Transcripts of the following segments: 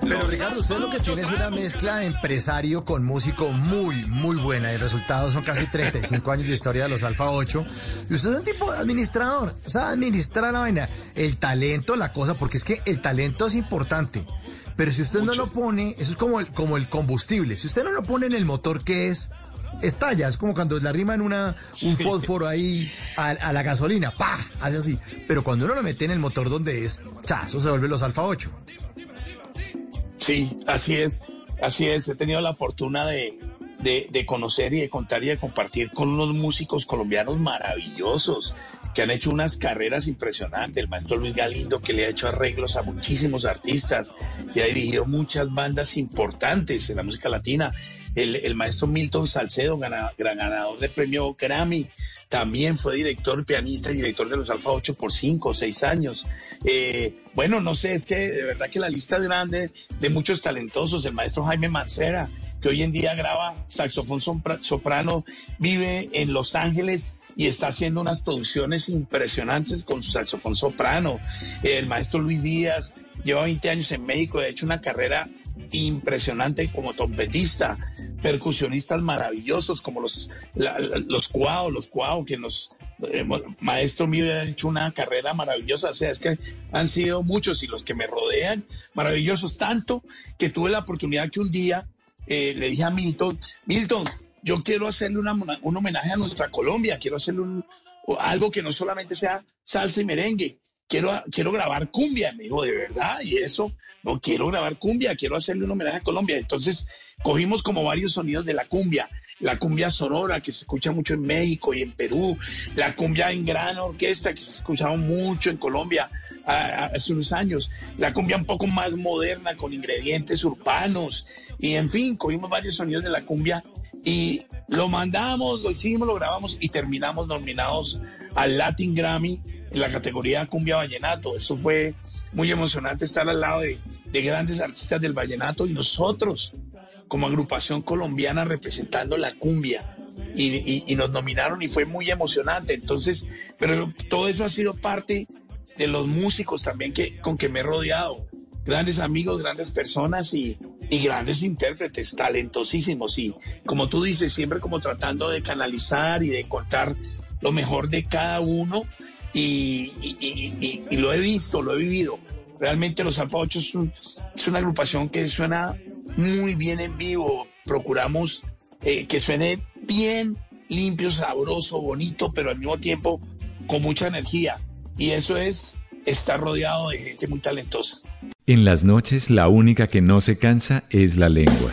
Pero Ricardo, usted lo que tiene es una mezcla de empresario con músico muy, muy buena. Y el resultado son casi 35 años de historia de los Alfa 8. Y usted es un tipo de administrador. Sabe administrar la vaina. El talento, la cosa, porque es que el talento es importante. Pero si usted no lo pone, eso es como el, como el combustible. Si usted no lo pone en el motor, ¿qué es? Estalla, es como cuando le arriman una, un fósforo ahí a, a la gasolina, ¡pah! Hace así. Pero cuando uno lo mete en el motor donde es, cha, eso se vuelve los Alfa 8. Sí, así es, así es. He tenido la fortuna de, de, conocer y de contar y de compartir con unos músicos colombianos maravillosos que han hecho unas carreras impresionantes. El maestro Luis Galindo, que le ha hecho arreglos a muchísimos artistas y ha dirigido muchas bandas importantes en la música latina. El, el maestro Milton Salcedo, gana, gran ganador del premio Grammy, también fue director, pianista y director de los Alfa 8 por cinco o seis años. Eh, bueno, no sé, es que de verdad que la lista es grande de muchos talentosos. El maestro Jaime Mancera, que hoy en día graba saxofón soprano, vive en Los Ángeles y está haciendo unas producciones impresionantes con su saxofón soprano. El maestro Luis Díaz lleva 20 años en México, ha hecho una carrera impresionante como trompetista, percusionistas maravillosos como los, la, los Cuau, los Cuau, que los eh, maestro mío han hecho una carrera maravillosa, o sea, es que han sido muchos y los que me rodean maravillosos, tanto que tuve la oportunidad que un día eh, le dije a Milton, Milton, yo quiero hacerle una, un homenaje a nuestra Colombia, quiero hacerle un, algo que no solamente sea salsa y merengue, quiero, quiero grabar cumbia. Me dijo, ¿de verdad? Y eso, no quiero grabar cumbia, quiero hacerle un homenaje a Colombia. Entonces cogimos como varios sonidos de la cumbia. La cumbia sonora, que se escucha mucho en México y en Perú. La cumbia en gran orquesta, que se escuchaba mucho en Colombia hace unos años. La cumbia un poco más moderna, con ingredientes urbanos. Y en fin, cogimos varios sonidos de la cumbia y lo mandamos, lo hicimos, lo grabamos y terminamos nominados al Latin Grammy en la categoría Cumbia Vallenato. Eso fue muy emocionante estar al lado de, de grandes artistas del vallenato y nosotros como agrupación colombiana representando la cumbia. Y, nos nominaron y fue muy emocionante. Entonces, pero todo eso ha sido parte de los músicos también que, con que me he rodeado. Grandes amigos, grandes personas y, y grandes intérpretes, talentosísimos. Y como tú dices, siempre como tratando de canalizar y de contar lo mejor de cada uno y, lo he visto, lo he vivido. Realmente los Alfa 8 es, un, es, una agrupación que suena muy bien en vivo. Procuramos eh, que suene bien limpio, sabroso, bonito, pero al mismo tiempo con mucha energía. Y eso es estar rodeado de gente muy talentosa. En las noches la única que no se cansa es la lengua.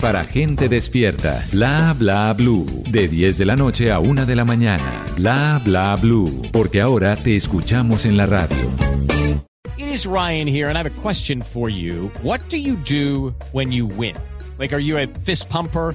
para gente despierta. Bla bla blue. De 10 de la noche a 1 de la mañana. Bla bla blue. Porque ahora te escuchamos en la radio. It is Ryan here and I have a question for you. What do you do when you win? Like, are you a fist pumper?